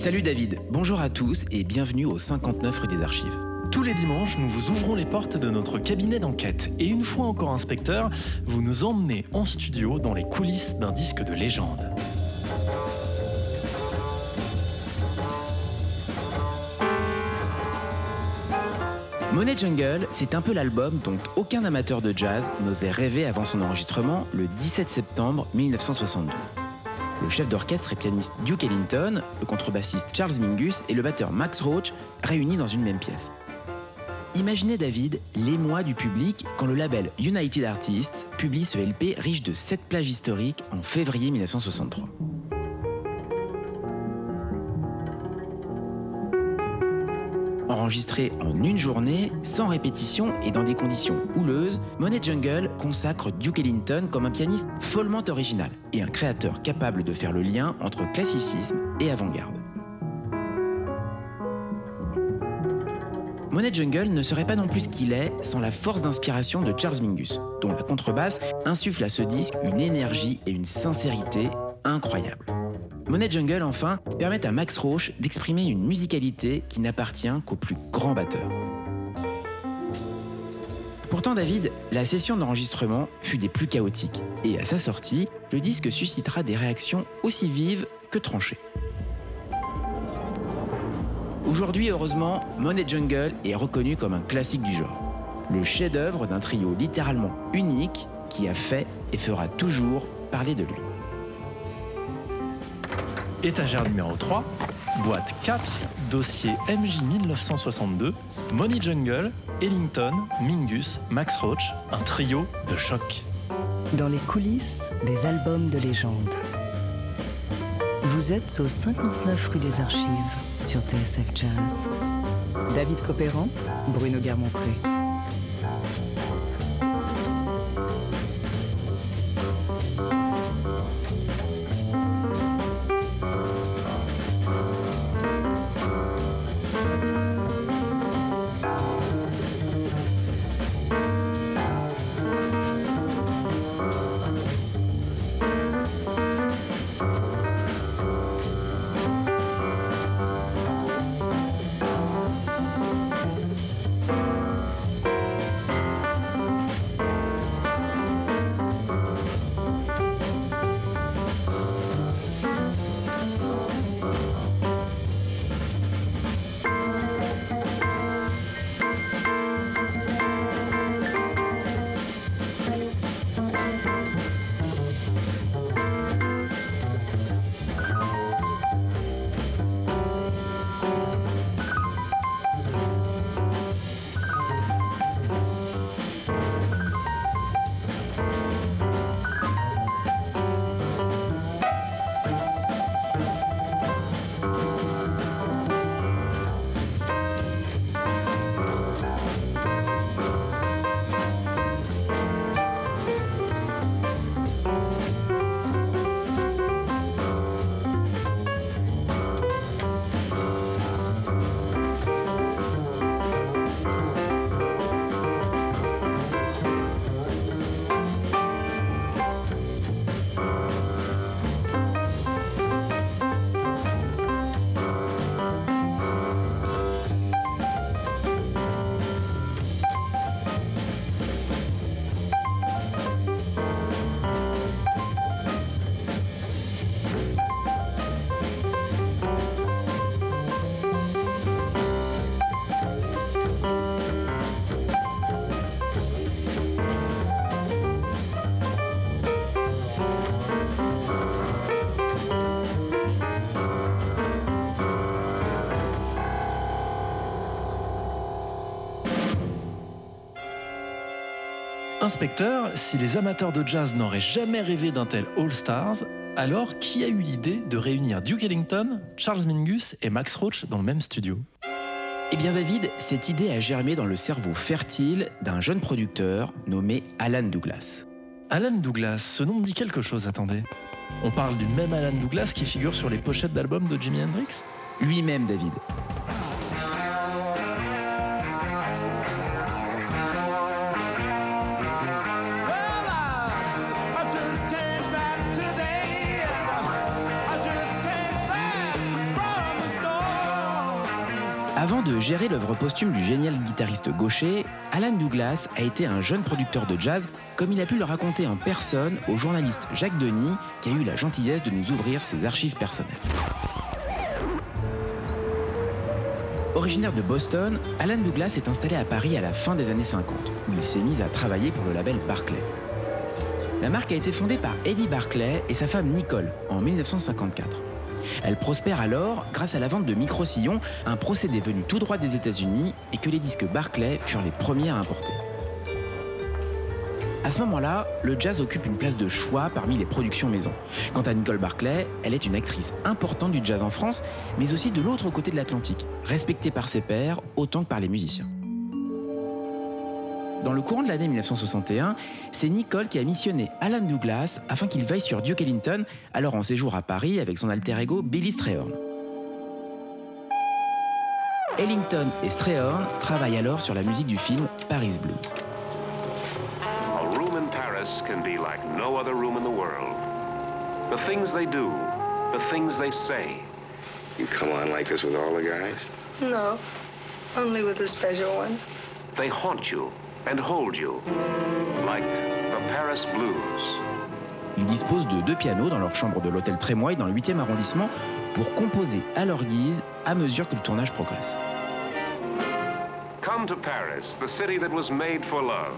Salut David, bonjour à tous et bienvenue au 59 rue des Archives. Tous les dimanches, nous vous ouvrons les portes de notre cabinet d'enquête et une fois encore inspecteur, vous nous emmenez en studio dans les coulisses d'un disque de légende. Monet Jungle, c'est un peu l'album dont aucun amateur de jazz n'osait rêver avant son enregistrement le 17 septembre 1962. Le chef d'orchestre et pianiste Duke Ellington, le contrebassiste Charles Mingus et le batteur Max Roach réunis dans une même pièce. Imaginez David l'émoi du public quand le label United Artists publie ce LP riche de 7 plages historiques en février 1963. Enregistré en une journée, sans répétition et dans des conditions houleuses, Monet Jungle consacre Duke Ellington comme un pianiste follement original et un créateur capable de faire le lien entre classicisme et avant-garde. Monet Jungle ne serait pas non plus ce qu'il est sans la force d'inspiration de Charles Mingus, dont la contrebasse insuffle à ce disque une énergie et une sincérité incroyables. Monet Jungle, enfin, permet à Max Roach d'exprimer une musicalité qui n'appartient qu'aux plus grands batteurs. Pourtant, David, la session d'enregistrement fut des plus chaotiques, et à sa sortie, le disque suscitera des réactions aussi vives que tranchées. Aujourd'hui, heureusement, Monet Jungle est reconnu comme un classique du genre. Le chef-d'œuvre d'un trio littéralement unique qui a fait et fera toujours parler de lui. Étagère numéro 3, boîte 4, dossier MJ 1962, Money Jungle, Ellington, Mingus, Max Roach, un trio de choc. Dans les coulisses des albums de légende. Vous êtes au 59 rue des Archives sur TSF Jazz. David Copéran, Bruno Guermont-Pré. Inspecteur, si les amateurs de jazz n'auraient jamais rêvé d'un tel All Stars, alors qui a eu l'idée de réunir Duke Ellington, Charles Mingus et Max Roach dans le même studio? Eh bien David, cette idée a germé dans le cerveau fertile d'un jeune producteur nommé Alan Douglas. Alan Douglas, ce nom me dit quelque chose, attendez. On parle du même Alan Douglas qui figure sur les pochettes d'albums de Jimi Hendrix? Lui-même David. Gérer l'œuvre posthume du génial guitariste gaucher, Alan Douglas a été un jeune producteur de jazz, comme il a pu le raconter en personne au journaliste Jacques Denis, qui a eu la gentillesse de nous ouvrir ses archives personnelles. Originaire de Boston, Alan Douglas est installé à Paris à la fin des années 50, où il s'est mis à travailler pour le label Barclay. La marque a été fondée par Eddie Barclay et sa femme Nicole en 1954. Elle prospère alors grâce à la vente de micro-sillons, un procédé venu tout droit des États-Unis et que les disques Barclay furent les premiers à importer. À ce moment-là, le jazz occupe une place de choix parmi les productions maison. Quant à Nicole Barclay, elle est une actrice importante du jazz en France, mais aussi de l'autre côté de l'Atlantique, respectée par ses pairs autant que par les musiciens. Dans le courant de l'année 1961, c'est Nicole qui a missionné Alan Douglas afin qu'il veille sur Duke Ellington, alors en séjour à Paris avec son alter ego Billy Strayhorn. Ellington et Strayhorn travaillent alors sur la musique du film Paris Blues. A room in Paris can be like no other room in the world. The things they do, the things they say. You come on like this with all the guys? No, only with the special ones. They haunt you and hold you. Like the Paris Blues. Ils disposent de deux pianos dans leur chambre de l'hôtel Trémoille dans le 8e arrondissement pour composer à leur guise à mesure que le tournage progresse. Come to Paris, the city that was made for love,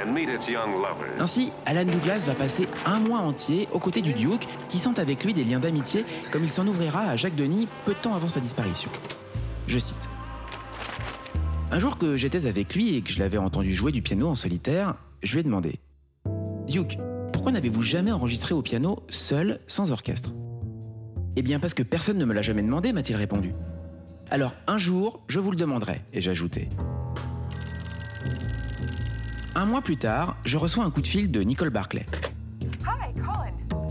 and meet its young lovers. Ainsi, Alan Douglas va passer un mois entier aux côtés du Duke, tissant avec lui des liens d'amitié comme il s'en ouvrira à Jacques Denis peu de temps avant sa disparition. Je cite. Un jour que j'étais avec lui et que je l'avais entendu jouer du piano en solitaire, je lui ai demandé Duke, pourquoi n'avez-vous jamais enregistré au piano seul, sans orchestre? Eh bien parce que personne ne me l'a jamais demandé, m'a-t-il répondu. Alors un jour, je vous le demanderai, et j'ajoutais. Un mois plus tard, je reçois un coup de fil de Nicole Barclay.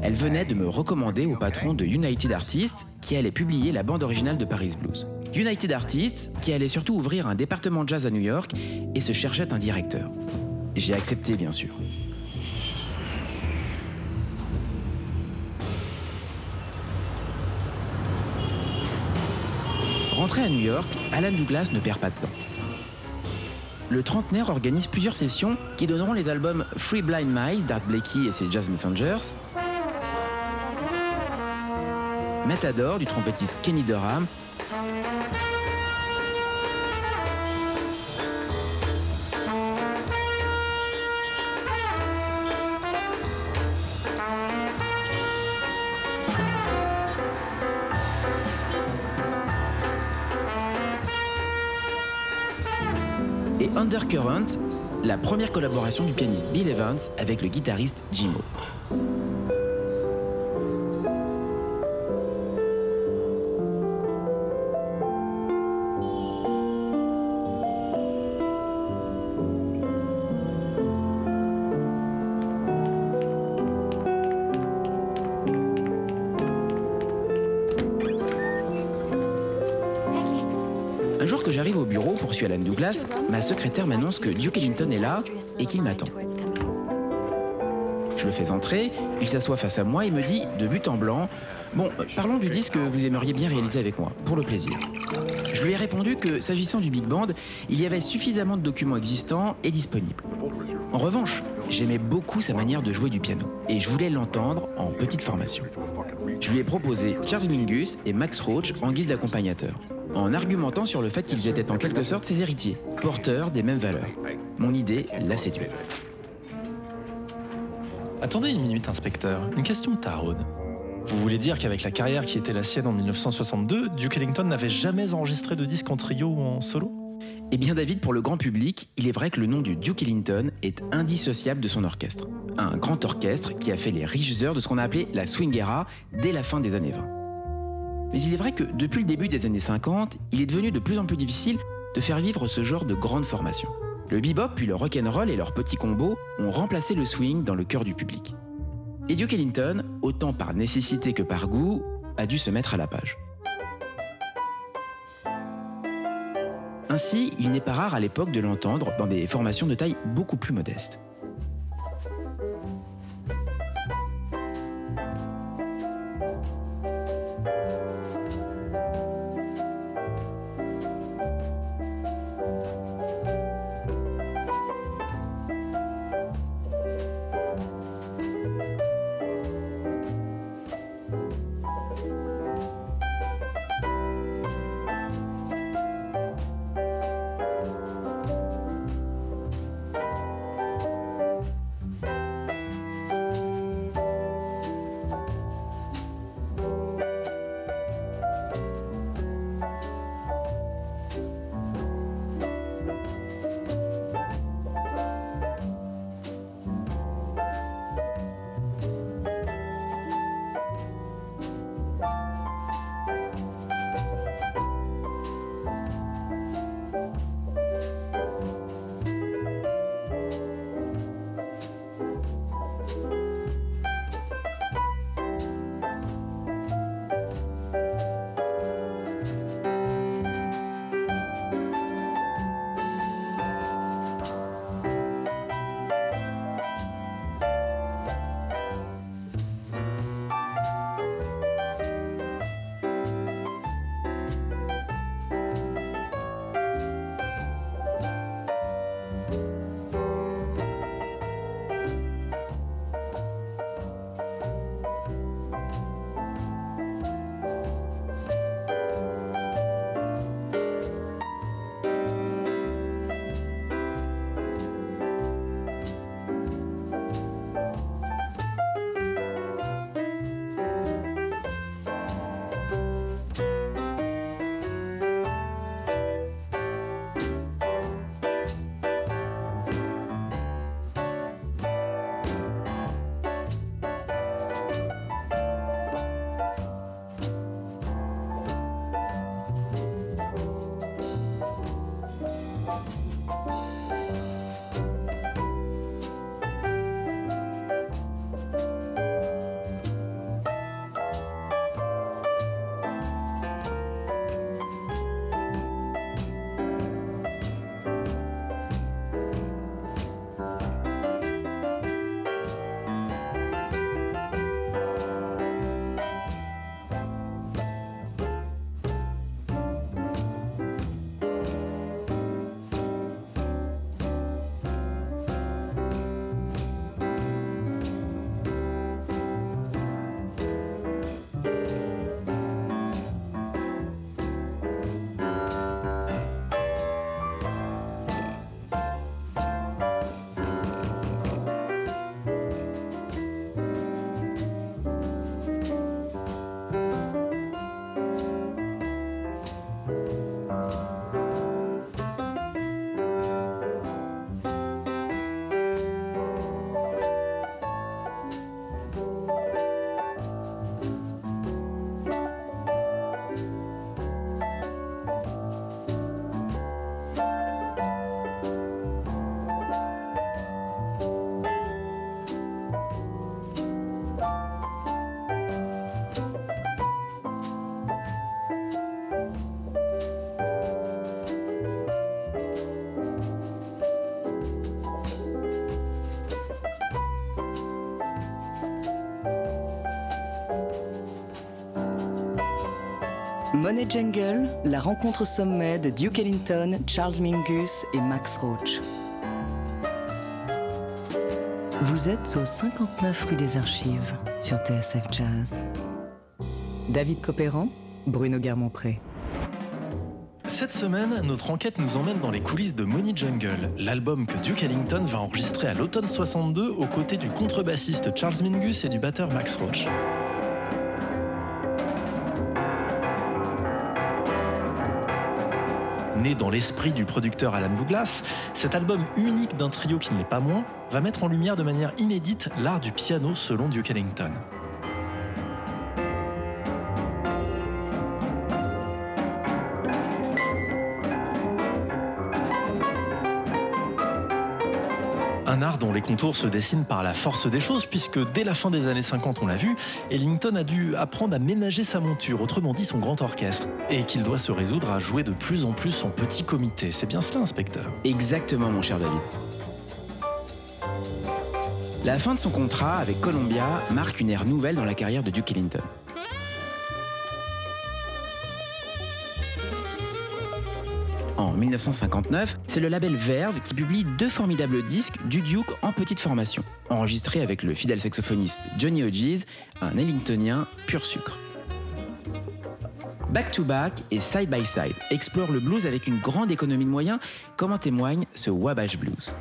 Elle venait de me recommander au patron de United Artists qui allait publier la bande originale de Paris Blues. United Artists qui allait surtout ouvrir un département jazz à New York et se cherchait un directeur. J'ai accepté bien sûr. Rentré à New York, Alan Douglas ne perd pas de temps. Le trentenaire organise plusieurs sessions qui donneront les albums Free Blind Mice d'Art Blakey et ses Jazz Messengers, Matador du trompettiste Kenny Dorham, la première collaboration du pianiste Bill Evans avec le guitariste Jimo. Poursuit Alan Douglas, ma secrétaire m'annonce que Duke Ellington est là et qu'il m'attend. Je le fais entrer, il s'assoit face à moi et me dit, de but en blanc, Bon, parlons du disque que vous aimeriez bien réaliser avec moi, pour le plaisir. Je lui ai répondu que, s'agissant du Big Band, il y avait suffisamment de documents existants et disponibles. En revanche, j'aimais beaucoup sa manière de jouer du piano, et je voulais l'entendre en petite formation. Je lui ai proposé Charles Mingus et Max Roach en guise d'accompagnateurs, en argumentant sur le fait qu'ils étaient en quelque sorte ses héritiers, porteurs des mêmes valeurs. Mon idée l'a séduit. Attendez une minute, inspecteur. Une question de taraude. Vous voulez dire qu'avec la carrière qui était la sienne en 1962, Duke Ellington n'avait jamais enregistré de disque en trio ou en solo? Eh bien David, pour le grand public, il est vrai que le nom du Duke Ellington est indissociable de son orchestre. Un grand orchestre qui a fait les riches heures de ce qu'on a appelé la swing era dès la fin des années 20. Mais il est vrai que depuis le début des années 50, il est devenu de plus en plus difficile, de faire vivre ce genre de grande formation. Le bebop puis le rock'n'roll et leurs petits combos ont remplacé le swing dans le cœur du public. Et Duke Ellington, autant par nécessité que par goût, a dû se mettre à la page. Ainsi, il n'est pas rare à l'époque de l'entendre dans des formations de taille beaucoup plus modeste. Money Jungle, la rencontre au sommet de Duke Ellington, Charles Mingus et Max Roach. Vous êtes au 59 rue des Archives sur TSF Jazz. David Copéran, Bruno Guermont-Pré. Cette semaine, notre enquête nous emmène dans les coulisses de Money Jungle, l'album que Duke Ellington va enregistrer à l'automne 62 aux côtés du contrebassiste Charles Mingus et du batteur Max Roach. Né dans l'esprit du producteur Alan Douglas, cet album unique d'un trio qui ne l'est pas moins va mettre en lumière de manière inédite l'art du piano selon Duke Ellington. Les contours se dessinent par la force des choses, puisque dès la fin des années 50, on l'a vu, Ellington a dû apprendre à ménager sa monture, autrement dit son grand orchestre, et qu'il doit se résoudre à jouer de plus en plus en petit comité. C'est bien cela, inspecteur Exactement, mon cher David. La fin de son contrat avec Columbia marque une ère nouvelle dans la carrière de Duke Ellington. 1959, c'est le label Verve qui publie deux formidables disques du Duke en petite formation, enregistrés avec le fidèle saxophoniste Johnny Hodges, un Ellingtonien pur sucre. Back to Back et Side by Side explorent le blues avec une grande économie de moyens, comme en témoigne ce Wabash Blues.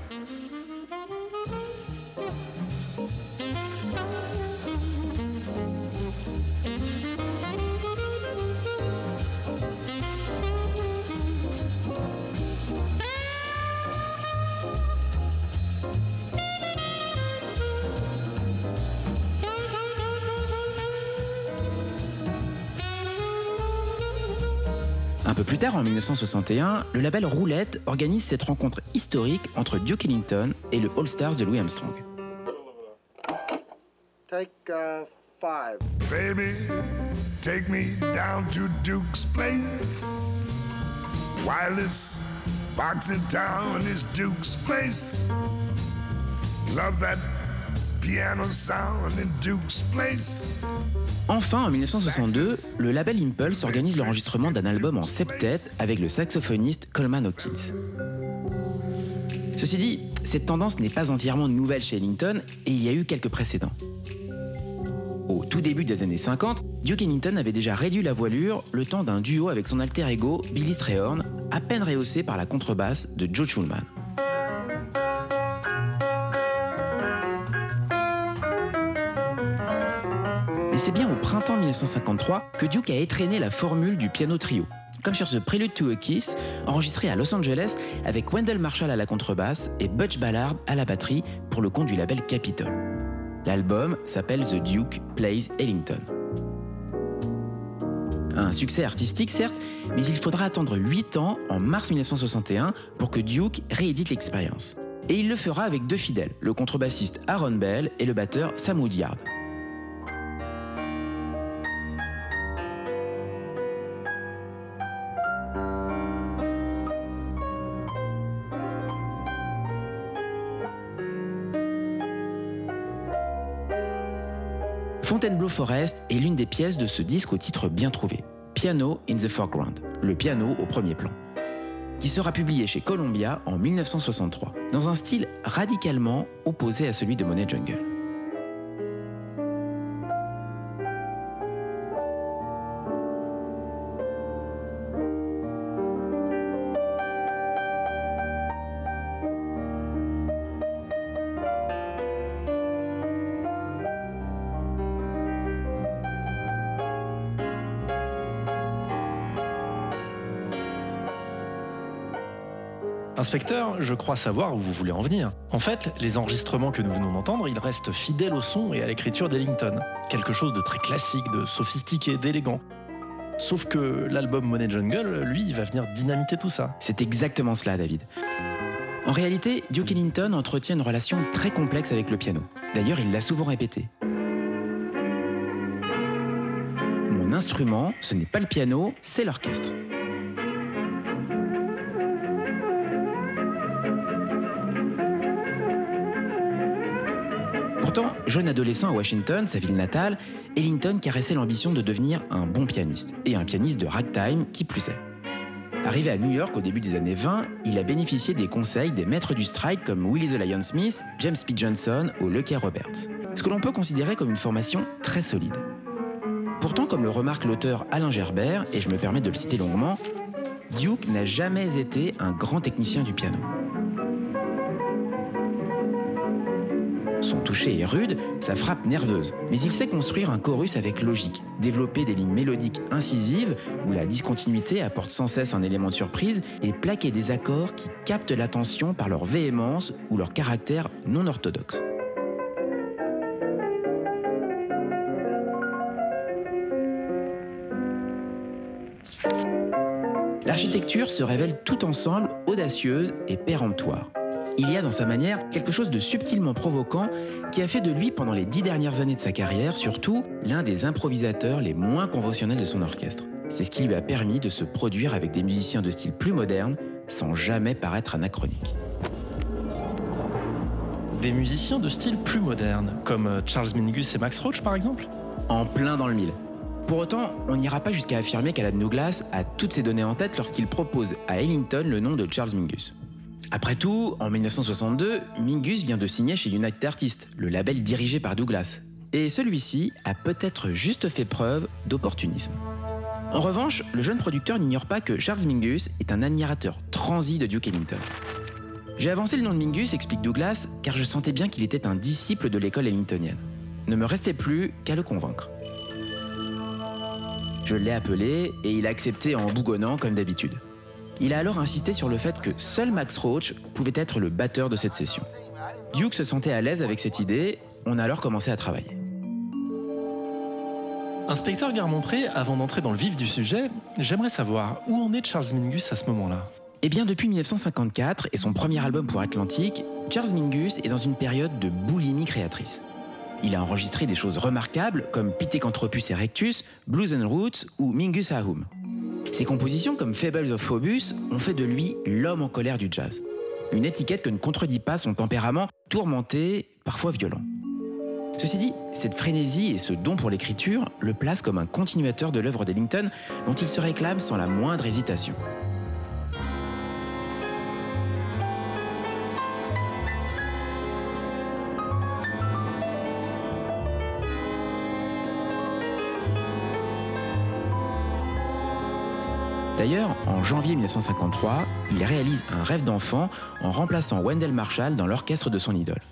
Un peu plus tard, en 1961, le label Roulette organise cette rencontre historique entre Duke Ellington et le All Stars de Louis Armstrong. Take uh, five. Baby, take me down to Duke's place. Wildest box in town is Duke's place. Love that piano sound in Duke's place. Enfin, en 1962, le label Impulse organise l'enregistrement d'un album en septet avec le saxophoniste Coleman Hawkins. Ceci dit, cette tendance n'est pas entièrement nouvelle chez Ellington et il y a eu quelques précédents. Au tout début des années 50, Duke Ellington avait déjà réduit la voilure le temps d'un duo avec son alter ego Billy Strayhorn, à peine rehaussé par la contrebasse de Joe Schulman. C'est bien au printemps 1953 que Duke a étraîné la formule du piano trio, comme sur ce Prelude to a Kiss, enregistré à Los Angeles avec Wendell Marshall à la contrebasse et Butch Ballard à la batterie pour le compte du label Capitol. L'album s'appelle The Duke Plays Ellington. Un succès artistique certes, mais il faudra attendre 8 ans, en mars 1961, pour que Duke réédite l'expérience. Et il le fera avec deux fidèles, le contrebassiste Aaron Bell et le batteur Sam Woodyard. Fontainebleau Forest est l'une des pièces de ce disque au titre bien trouvé, Piano in the Foreground, le piano au premier plan, qui sera publié chez Columbia en 1963, dans un style radicalement opposé à celui de Monet Jungle. Inspecteur, je crois savoir où vous voulez en venir. En fait, les enregistrements que nous venons d'entendre, ils restent fidèles au son et à l'écriture d'Ellington. Quelque chose de très classique, de sophistiqué, d'élégant. Sauf que l'album Money Jungle, lui, va venir dynamiter tout ça. C'est exactement cela, David. En réalité, Duke Ellington entretient une relation très complexe avec le piano. D'ailleurs, il l'a souvent répété. Mon instrument, ce n'est pas le piano, c'est l'orchestre. Jeune adolescent à Washington, sa ville natale, Ellington caressait l'ambition de devenir un bon pianiste, et un pianiste de ragtime qui plus est. Arrivé à New York au début des années 20, il a bénéficié des conseils des maîtres du stride comme Willie the Lion Smith, James P. Johnson ou Lucky Roberts. Ce que l'on peut considérer comme une formation très solide. Pourtant, comme le remarque l'auteur Alain Gerbert, et je me permets de le citer longuement, Duke n'a jamais été un grand technicien du piano. Toucher est rude, sa frappe nerveuse, mais il sait construire un chorus avec logique, développer des lignes mélodiques incisives où la discontinuité apporte sans cesse un élément de surprise et plaquer des accords qui captent l'attention par leur véhémence ou leur caractère non orthodoxe. L'architecture se révèle tout ensemble audacieuse et péremptoire. Il y a dans sa manière quelque chose de subtilement provoquant qui a fait de lui, pendant les dix dernières années de sa carrière, surtout l'un des improvisateurs les moins conventionnels de son orchestre. C'est ce qui lui a permis de se produire avec des musiciens de style plus moderne, sans jamais paraître anachronique. Des musiciens de style plus moderne, comme euh, Charles Mingus et Max Roach par exemple? En plein dans le mille. Pour autant, on n'ira pas jusqu'à affirmer qu'Alan Douglas a toutes ces données en tête lorsqu'il propose à Ellington le nom de Charles Mingus. Après tout, en 1962, Mingus vient de signer chez United Artists, le label dirigé par Douglas. Et celui-ci a peut-être juste fait preuve d'opportunisme. En revanche, le jeune producteur n'ignore pas que Charles Mingus est un admirateur transi de Duke Ellington. J'ai avancé le nom de Mingus, explique Douglas, car je sentais bien qu'il était un disciple de l'école ellingtonienne. Ne me restait plus qu'à le convaincre. Je l'ai appelé et il a accepté en bougonnant comme d'habitude. Il a alors insisté sur le fait que seul Max Roach pouvait être le batteur de cette session. Duke se sentait à l'aise avec cette idée, on a alors commencé à travailler. Inspecteur Garmont-Pré, avant d'entrer dans le vif du sujet, j'aimerais savoir où en est Charles Mingus à ce moment-là Eh bien, depuis 1954 et son premier album pour Atlantic, Charles Mingus est dans une période de boulimie créatrice. Il a enregistré des choses remarquables comme Pithecanthropus erectus, Blues and Roots ou Mingus Ahum. Ses compositions comme Fables of Phobus ont fait de lui l'homme en colère du jazz. Une étiquette que ne contredit pas son tempérament tourmenté, parfois violent. Ceci dit, cette frénésie et ce don pour l'écriture le placent comme un continuateur de l'œuvre d'Ellington dont il se réclame sans la moindre hésitation. D'ailleurs, en janvier 1953, il réalise un rêve d'enfant en remplaçant Wendell Marshall dans l'orchestre de son idole.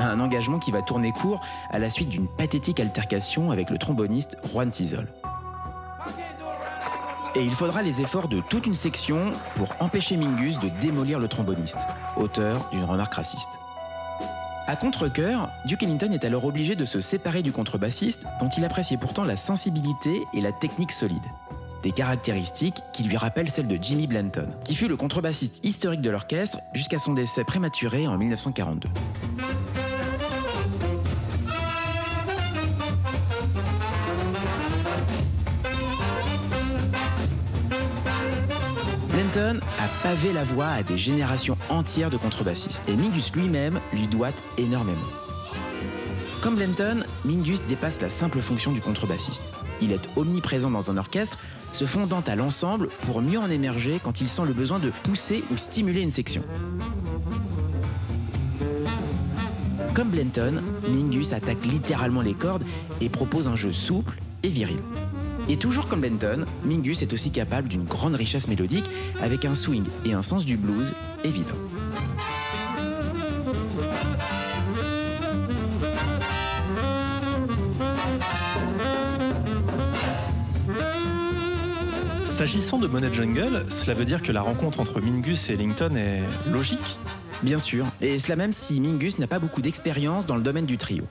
Un engagement qui va tourner court à la suite d'une pathétique altercation avec le tromboniste Juan Tizol. Et il faudra les efforts de toute une section pour empêcher Mingus de démolir le tromboniste, auteur d'une remarque raciste. À contre-coeur, Duke Ellington est alors obligé de se séparer du contrebassiste, dont il appréciait pourtant la sensibilité et la technique solide des caractéristiques qui lui rappellent celles de Jimmy Blanton, qui fut le contrebassiste historique de l'orchestre jusqu'à son décès prématuré en 1942. Blanton a pavé la voie à des générations entières de contrebassistes, et Mingus lui-même lui doit énormément. Comme Blanton, Mingus dépasse la simple fonction du contrebassiste. Il est omniprésent dans un orchestre, se fondant à l'ensemble pour mieux en émerger quand il sent le besoin de pousser ou stimuler une section. Comme Blanton, Mingus attaque littéralement les cordes et propose un jeu souple et viril. Et toujours comme Blanton, Mingus est aussi capable d'une grande richesse mélodique avec un swing et un sens du blues évident. S'agissant de Monet Jungle, cela veut dire que la rencontre entre Mingus et Ellington est logique? Bien sûr, et cela même si Mingus n'a pas beaucoup d'expérience dans le domaine du trio.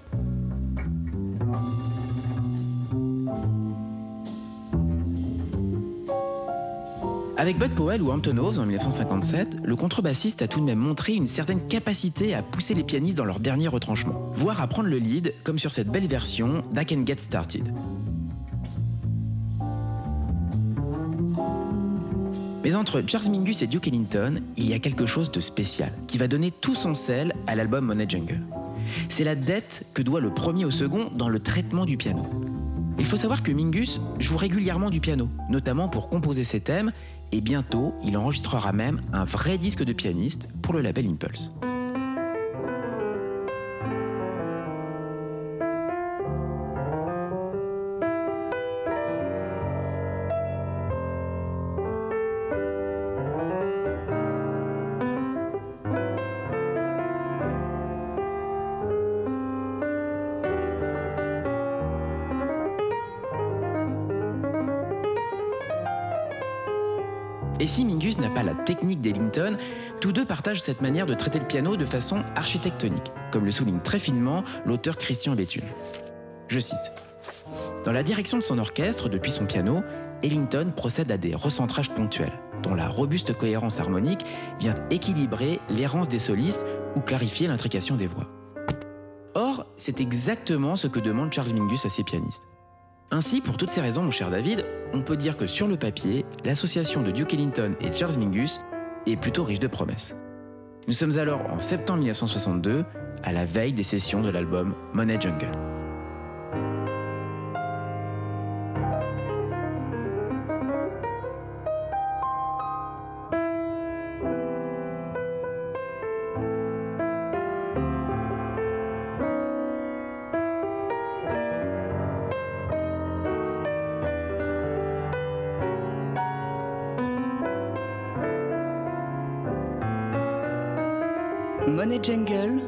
Avec Bud Powell ou Hampton Hoves en 1957, le contrebassiste a tout de même montré une certaine capacité à pousser les pianistes dans leur dernier retranchement, voire à prendre le lead, comme sur cette belle version d'I Can Get Started. Mais entre Charles Mingus et Duke Ellington, il y a quelque chose de spécial qui va donner tout son sel à l'album Monet Jungle. C'est la dette que doit le premier au second dans le traitement du piano. Il faut savoir que Mingus joue régulièrement du piano, notamment pour composer ses thèmes, et bientôt il enregistrera même un vrai disque de pianiste pour le label Impulse. Pas la technique d'Ellington, tous deux partagent cette manière de traiter le piano de façon architectonique, comme le souligne très finement l'auteur Christian Béthune. Je cite Dans la direction de son orchestre, depuis son piano, Ellington procède à des recentrages ponctuels. dont la robuste cohérence harmonique vient équilibrer l'errance des solistes ou clarifier l'intrication des voix. Or, c'est exactement ce que demande Charles Mingus à ses pianistes. Ainsi, pour toutes ces raisons, mon cher David, on peut dire que sur le papier, l'association de Duke Ellington et Charles Mingus est plutôt riche de promesses. Nous sommes alors en septembre 1962, à la veille des sessions de l'album Money Jungle. Money Jungle,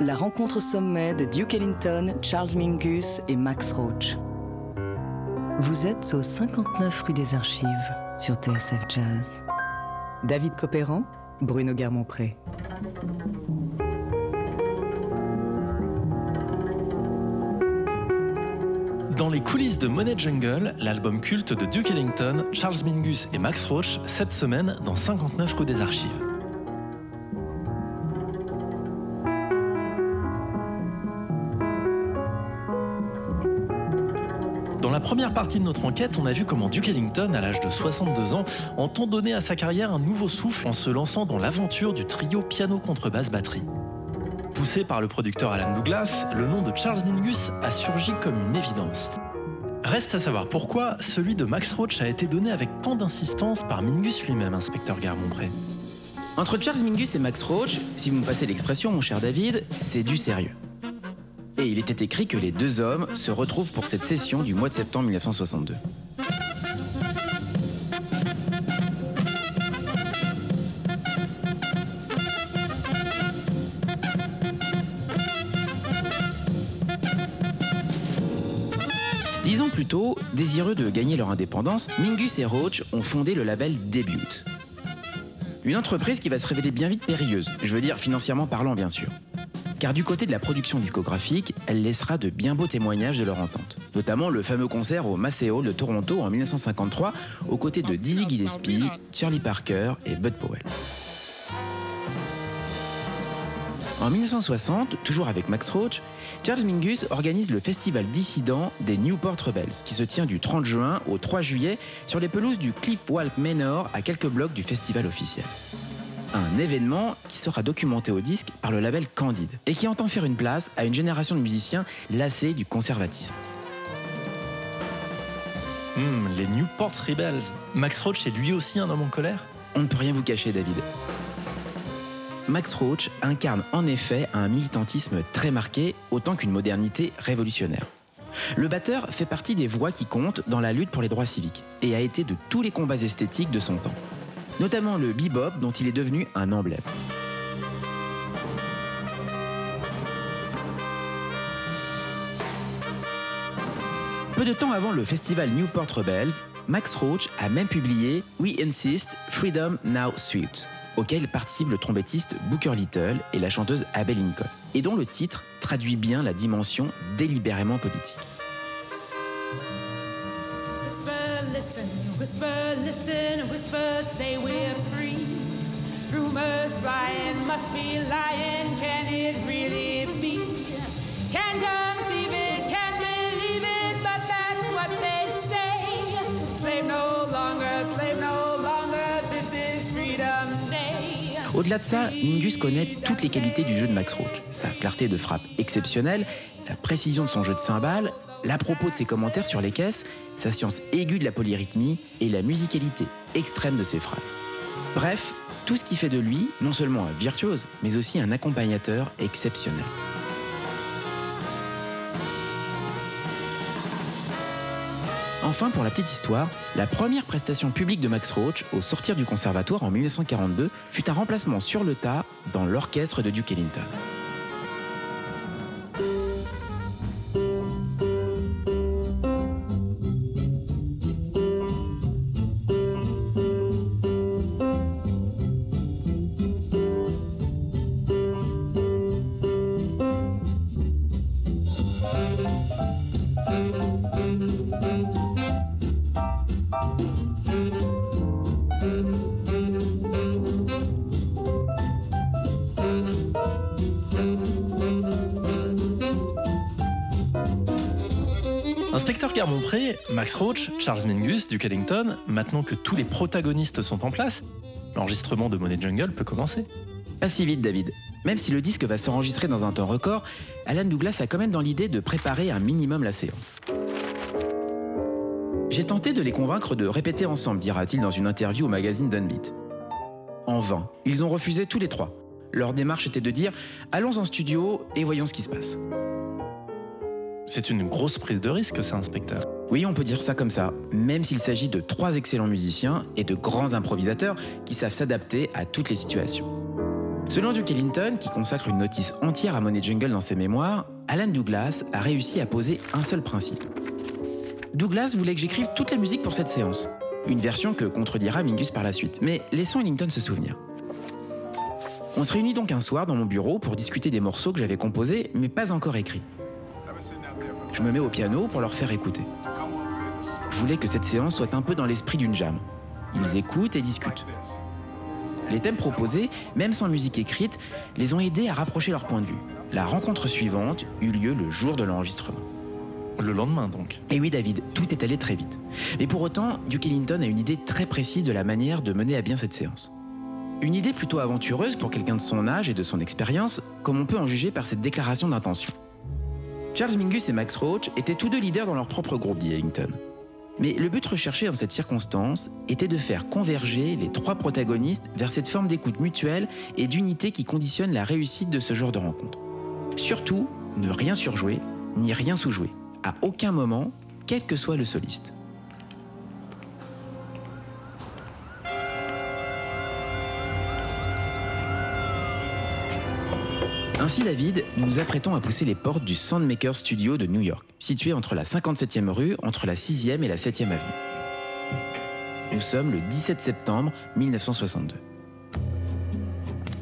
la rencontre au sommet de Duke Ellington, Charles Mingus et Max Roach. Vous êtes au 59 rue des Archives sur TSF Jazz. David Copéran, Bruno Guermont-Pré. Dans les coulisses de Money Jungle, l'album culte de Duke Ellington, Charles Mingus et Max Roach, cette semaine dans 59 rue des Archives. Première partie de notre enquête, on a vu comment Duke Ellington, à l'âge de 62 ans, entend donner à sa carrière un nouveau souffle en se lançant dans l'aventure du trio piano-contrebasse-batterie. Poussé par le producteur Alan Douglas, le nom de Charles Mingus a surgi comme une évidence. Reste à savoir pourquoi celui de Max Roach a été donné avec tant d'insistance par Mingus lui-même, inspecteur Garmont-Pré. Entre Charles Mingus et Max Roach, si vous me passez l'expression, mon cher David, c'est du sérieux. Et il était écrit que les deux hommes se retrouvent pour cette session du mois de septembre 1962. Dix ans plus tôt, désireux de gagner leur indépendance, Mingus et Roach ont fondé le label Debut. Une entreprise qui va se révéler bien vite périlleuse, je veux dire financièrement parlant bien sûr. Car du côté de la production discographique, elle laissera de bien beaux témoignages de leur entente. Notamment le fameux concert au Massey Hall de Toronto en 1953, aux côtés de Dizzy Gillespie, Charlie Parker et Bud Powell. En 1960, toujours avec Max Roach, Charles Mingus organise le festival dissident des Newport Rebels, qui se tient du 30 juin au 3 juillet sur les pelouses du Cliff Walk Manor à quelques blocs du festival officiel. Un événement qui sera documenté au disque par le label Candide et qui entend faire une place à une génération de musiciens lassés du conservatisme. Hmm, les Newport Rebels. Max Roach est lui aussi un homme en colère? On ne peut rien vous cacher, David. Max Roach incarne en effet un militantisme très marqué, autant qu'une modernité révolutionnaire. Le batteur fait partie des voix qui comptent dans la lutte pour les droits civiques et a été de tous les combats esthétiques de son temps, notamment le bebop dont il est devenu un emblème. Peu de temps avant le festival Newport Rebels, Max Roach a même publié We Insist Freedom Now Suite, auquel participe le trompettiste Booker Little et la chanteuse Abel Lincoln, et dont le titre traduit bien la dimension délibérément politique. Say we're free. Rumors flying, must be lying, can it really be? Can't conceive it, can't believe it, but that's what they say. Slave no longer, slave no longer, this is freedom day. Au-delà de ça, Mingus connaît toutes les qualités du jeu de Max Roach. Sa clarté de frappe exceptionnelle, la précision de son jeu de cymbales, l'à propos de ses commentaires sur les caisses, sa science aiguë de la polyrythmie et la musicalité extrême de ses phrases. Bref, tout ce qui fait de lui non seulement un virtuose, mais aussi un accompagnateur exceptionnel. Enfin, pour la petite histoire, la première prestation publique de Max Roach au sortir du conservatoire en 1942 fut un remplacement sur le tas dans l'orchestre de Duke Ellington. Inspecteur Garmont-Pré, Max Roach, Charles Mingus, Duke Ellington, maintenant que tous les protagonistes sont en place, l'enregistrement de Money Jungle peut commencer. Pas si vite, David. Même si le disque va s'enregistrer dans un temps record, Alan Douglas a quand même dans l'idée de préparer un minimum la séance. J'ai tenté de les convaincre de répéter ensemble, dira-t-il dans une interview au magazine Dunbeat. En vain, ils ont refusé tous les trois. Leur démarche était de dire Allons en studio et voyons ce qui se passe. C'est une grosse prise de risque, ça, inspecteur. Oui, on peut dire ça comme ça, même s'il s'agit de trois excellents musiciens et de grands improvisateurs qui savent s'adapter à toutes les situations. Selon Duke Ellington, qui consacre une notice entière à Money Jungle dans ses mémoires, Alan Douglas a réussi à poser un seul principe. Douglas voulait que j'écrive toute la musique pour cette séance. Une version que contredira Mingus par la suite, mais laissons Ellington se souvenir. On se réunit donc un soir dans mon bureau pour discuter des morceaux que j'avais composés mais pas encore écrits. Je me mets au piano pour leur faire écouter. Je voulais que cette séance soit un peu dans l'esprit d'une jam. Ils écoutent et discutent. Les thèmes proposés, même sans musique écrite, les ont aidés à rapprocher leur point de vue. La rencontre suivante eut lieu le jour de l'enregistrement. Le lendemain donc. Et oui David, tout est allé très vite. Et pour autant, Duke Ellington a une idée très précise de la manière de mener à bien cette séance. Une idée plutôt aventureuse pour quelqu'un de son âge et de son expérience, comme on peut en juger par cette déclaration d'intention. Charles Mingus et Max Roach étaient tous deux leaders dans leur propre groupe, dit Ellington. Mais le but recherché dans cette circonstance était de faire converger les trois protagonistes vers cette forme d'écoute mutuelle et d'unité qui conditionne la réussite de ce genre de rencontre. Surtout, ne rien surjouer, ni rien sous-jouer, à aucun moment, quel que soit le soliste. Ainsi, David, nous nous apprêtons à pousser les portes du Soundmaker Studio de New York, situé entre la 57e rue, entre la 6e et la 7e avenue. Nous sommes le 17 septembre 1962.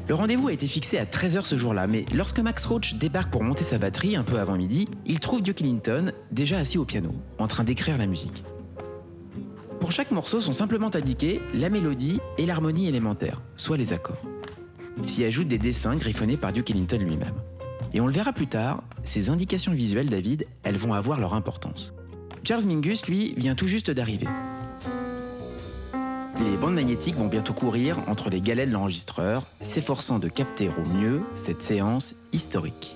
Le rendez-vous a été fixé à 13h ce jour-là, mais lorsque Max Roach débarque pour monter sa batterie un peu avant midi, il trouve Duke Ellington déjà assis au piano, en train d'écrire la musique. Pour chaque morceau sont simplement indiqués la mélodie et l'harmonie élémentaire, soit les accords s'y ajoutent des dessins griffonnés par Duke Ellington lui-même. Et on le verra plus tard, ces indications visuelles, David, elles vont avoir leur importance. Charles Mingus, lui, vient tout juste d'arriver. Les bandes magnétiques vont bientôt courir entre les galets de l'enregistreur, s'efforçant de capter au mieux cette séance historique.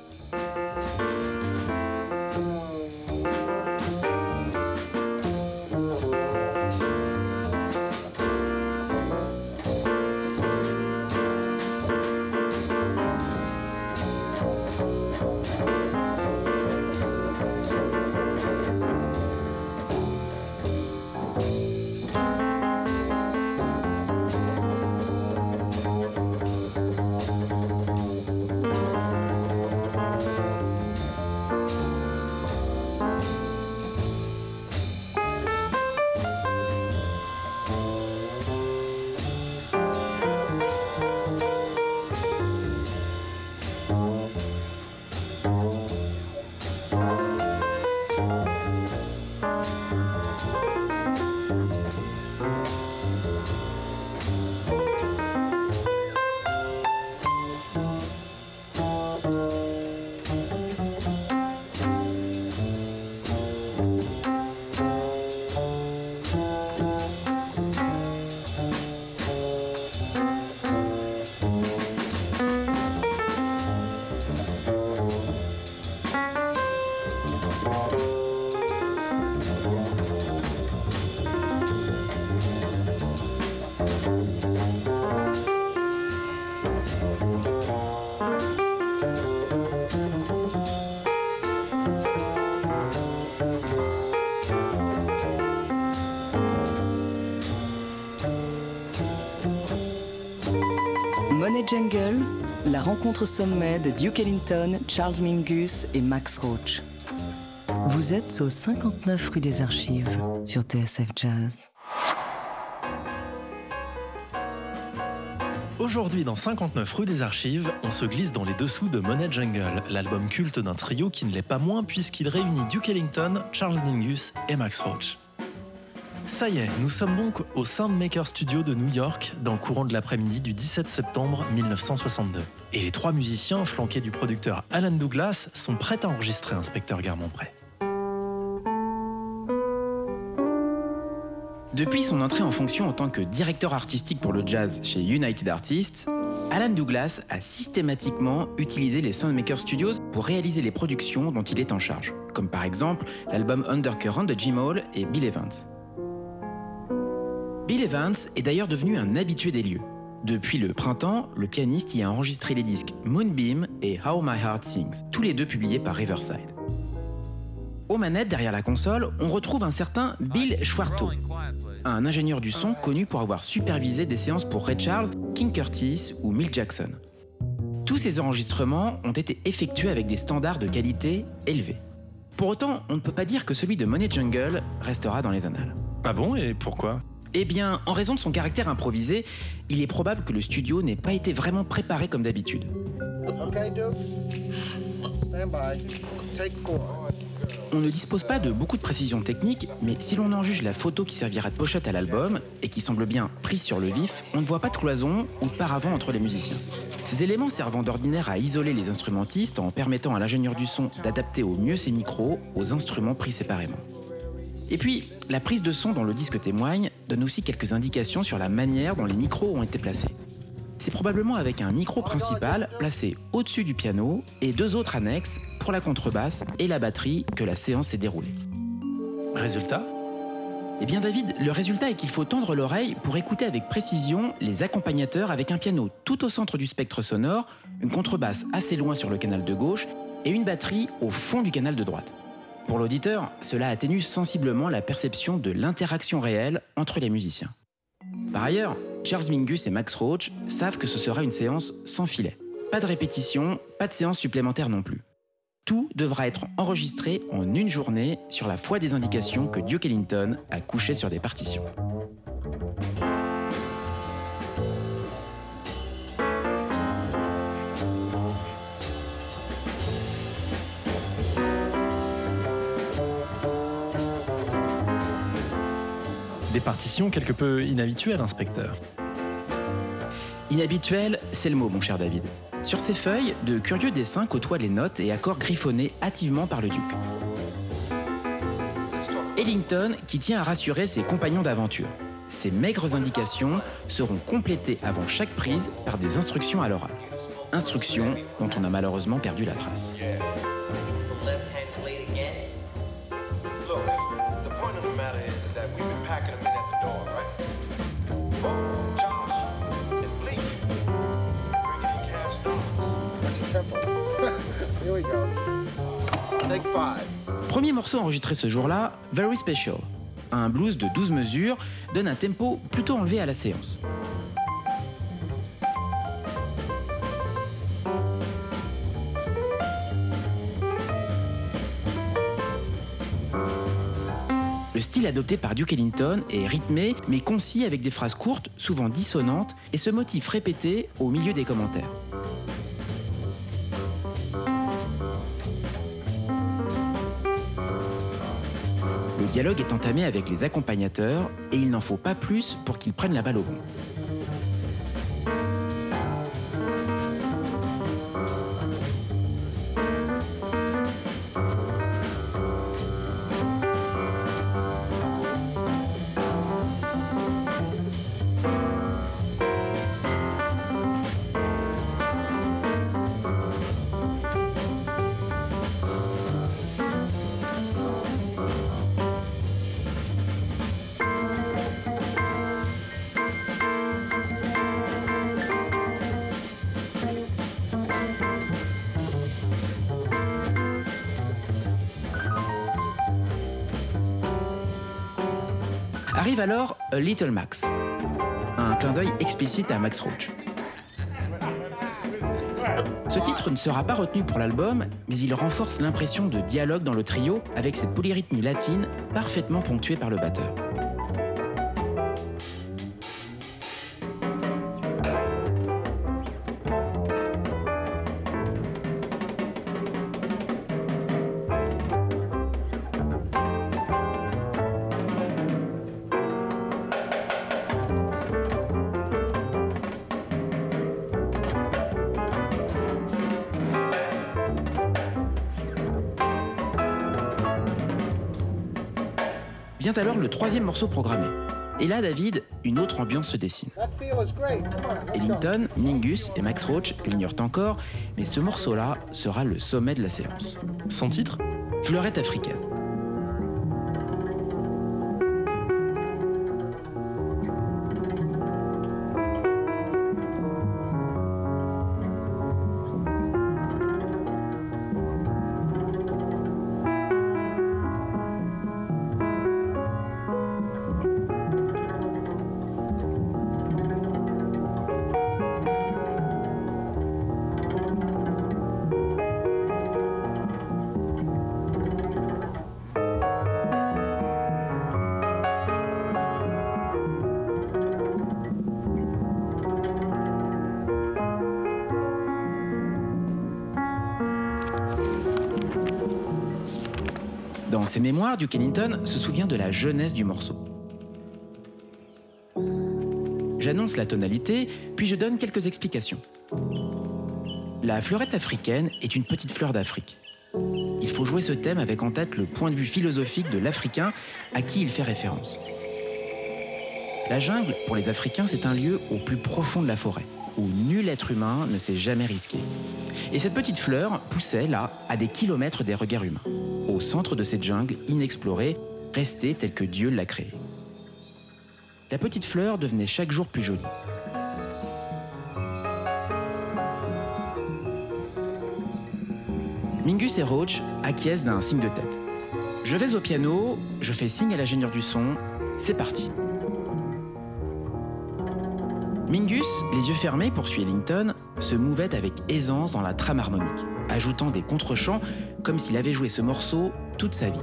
Jungle, la rencontre sommet de Duke Ellington, Charles Mingus et Max Roach. Vous êtes au 59 rue des Archives sur TSF Jazz. Aujourd'hui, dans 59 rue des Archives, on se glisse dans les dessous de Money Jungle, l'album culte d'un trio qui ne l'est pas moins puisqu'il réunit Duke Ellington, Charles Mingus et Max Roach. Ça y est, nous sommes donc au Soundmaker Studio de New York dans le courant de l'après-midi du 17 septembre 1962. Et les trois musiciens, flanqués du producteur Alan Douglas, sont prêts à enregistrer Inspecteur Garmont-Pré. Depuis son entrée en fonction en tant que directeur artistique pour le jazz chez United Artists, Alan Douglas a systématiquement utilisé les Soundmaker Studios pour réaliser les productions dont il est en charge, comme par exemple l'album Undercurrent de Jim Hall et Bill Evans. Bill Evans est d'ailleurs devenu un habitué des lieux. Depuis le printemps, le pianiste y a enregistré les disques Moonbeam et How My Heart Sings, tous les deux publiés par Riverside. Aux manettes derrière la console, on retrouve un certain Bill Schwarto, un ingénieur du son connu pour avoir supervisé des séances pour Ray Charles, King Curtis ou Mill Jackson. Tous ces enregistrements ont été effectués avec des standards de qualité élevés. Pour autant, on ne peut pas dire que celui de Money Jungle restera dans les annales. Ah bon? Et pourquoi? Eh bien, en raison de son caractère improvisé, il est probable que le studio n'ait pas été vraiment préparé comme d'habitude. Okay. On ne dispose pas de beaucoup de précisions techniques, mais si l'on en juge la photo qui servira de pochette à l'album, et qui semble bien prise sur le vif, on ne voit pas de cloison ou de paravent entre les musiciens. Ces éléments servant d'ordinaire à isoler les instrumentistes en permettant à l'ingénieur du son d'adapter au mieux ses micros aux instruments pris séparément. Et puis, la prise de son dont le disque témoigne donne aussi quelques indications sur la manière dont les micros ont été placés. C'est probablement avec un micro principal placé au-dessus du piano et deux autres annexes pour la contrebasse et la batterie que la séance s'est déroulée. Résultat? Eh bien David, le résultat est qu'il faut tendre l'oreille pour écouter avec précision les accompagnateurs avec un piano tout au centre du spectre sonore, une contrebasse assez loin sur le canal de gauche et une batterie au fond du canal de droite. Pour l'auditeur, cela atténue sensiblement la perception de l'interaction réelle entre les musiciens. Par ailleurs, Charles Mingus et Max Roach savent que ce sera une séance sans filet. Pas de répétition, pas de séance supplémentaire non plus. Tout devra être enregistré en une journée sur la foi des indications que Duke Ellington a couchées sur des partitions. Des partitions quelque peu inhabituelles, inspecteur. Inhabituel, c'est le mot, mon cher David. Sur ces feuilles, de curieux dessins côtoient les notes et accords griffonnés hâtivement par le duc. Ellington qui tient à rassurer ses compagnons d'aventure. Ces maigres indications seront complétées avant chaque prise par des instructions à l'oral. Instructions dont on a malheureusement perdu la trace. Premier morceau enregistré ce jour-là, Very Special. Un blues de 12 mesures donne un tempo plutôt enlevé à la séance. Le style adopté par Duke Ellington est rythmé mais concis avec des phrases courtes, souvent dissonantes, et ce motif répété au milieu des commentaires. Dialogue est entamé avec les accompagnateurs et il n'en faut pas plus pour qu'ils prennent la balle au bon. A Little Max, un clin d'œil explicite à Max Roach. Ce titre ne sera pas retenu pour l'album, mais il renforce l'impression de dialogue dans le trio avec cette polyrythmie latine parfaitement ponctuée par le batteur. Vient alors le troisième morceau programmé. Et là, David, une autre ambiance se dessine. Ellington, Mingus et Max Roach l'ignorent encore, mais ce morceau-là sera le sommet de la séance. Son titre? Fleurette africaine. Ses mémoires, Duke Ellington se souvient de la jeunesse du morceau. J'annonce la tonalité, puis je donne quelques explications. La fleurette africaine est une petite fleur d'Afrique. Il faut jouer ce thème avec en tête le point de vue philosophique de l'Africain à qui il fait référence. La jungle, pour les Africains, c'est un lieu au plus profond de la forêt, où nul être humain ne s'est jamais risqué. Et cette petite fleur poussait là, à des kilomètres des regards humains, au centre de cette jungle inexplorée, restée telle que Dieu l'a créée. La petite fleur devenait chaque jour plus jolie. Mingus et Roach acquiescent d'un signe de tête. Je vais au piano, je fais signe à l'ingénieur du son, c'est parti. Mingus, les yeux fermés, poursuit Ellington, se mouvait avec aisance dans la trame harmonique, ajoutant des contre-chants comme s'il avait joué ce morceau toute sa vie.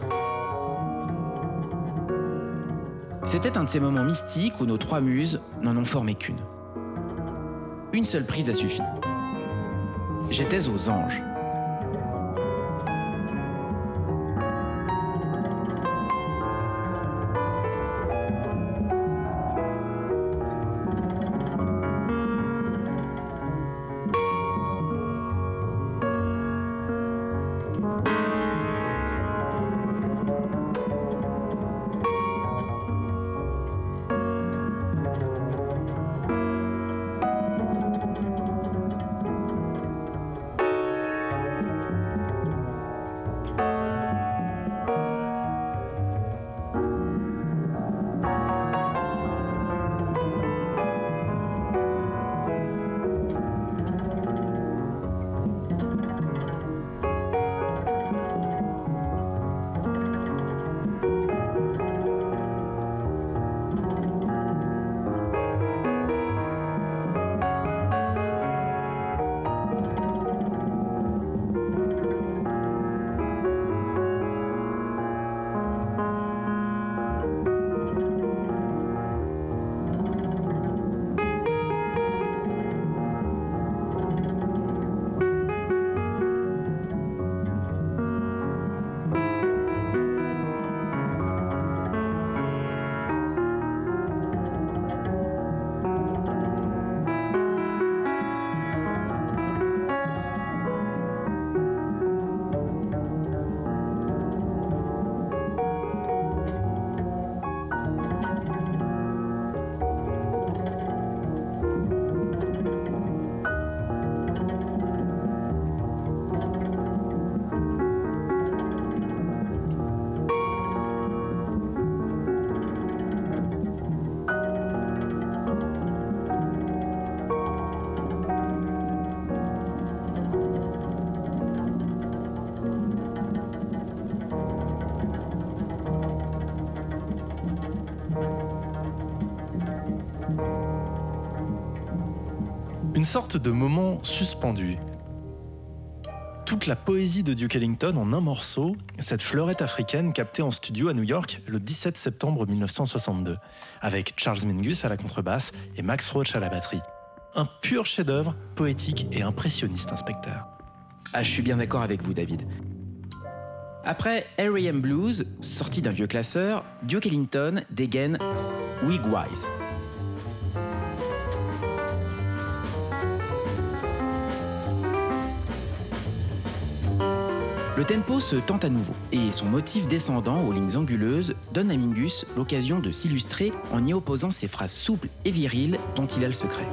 C'était un de ces moments mystiques où nos trois muses n'en ont formé qu'une. Une seule prise a suffi. J'étais aux anges. Une sorte de moment suspendu. Toute la poésie de Duke Ellington en un morceau, cette fleurette africaine captée en studio à New York le 17 septembre 1962, avec Charles Mingus à la contrebasse et Max Roach à la batterie. Un pur chef-d'œuvre, poétique et impressionniste, inspecteur. Ah, je suis bien d'accord avec vous, David. Après R.E.M. Blues, sorti d'un vieux classeur, Duke Ellington dégaine Wigwise. Le tempo se tente à nouveau, et son motif descendant aux lignes anguleuses donne à Mingus l'occasion de s'illustrer en y opposant ses phrases souples et viriles dont il a le secret.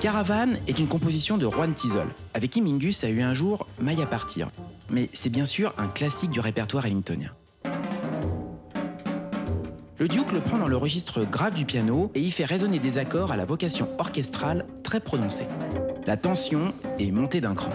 Caravane est une composition de Juan Tizol, avec qui Mingus a eu un jour Maille à partir. Mais c'est bien sûr un classique du répertoire ellingtonien. Le Duke le prend dans le registre grave du piano et y fait résonner des accords à la vocation orchestrale très prononcée. La tension est montée d'un cran.